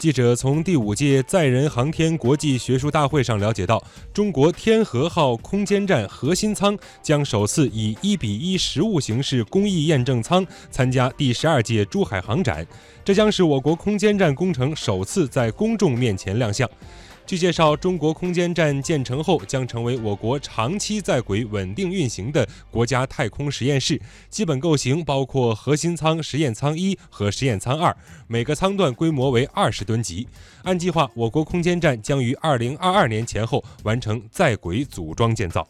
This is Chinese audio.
记者从第五届载人航天国际学术大会上了解到，中国天和号空间站核心舱将首次以一比一实物形式工艺验证舱参加第十二届珠海航展，这将是我国空间站工程首次在公众面前亮相。据介绍，中国空间站建成后将成为我国长期在轨稳定运行的国家太空实验室。基本构型包括核心舱、实验舱一和实验舱二，每个舱段规模为二十吨级。按计划，我国空间站将于二零二二年前后完成在轨组装建造。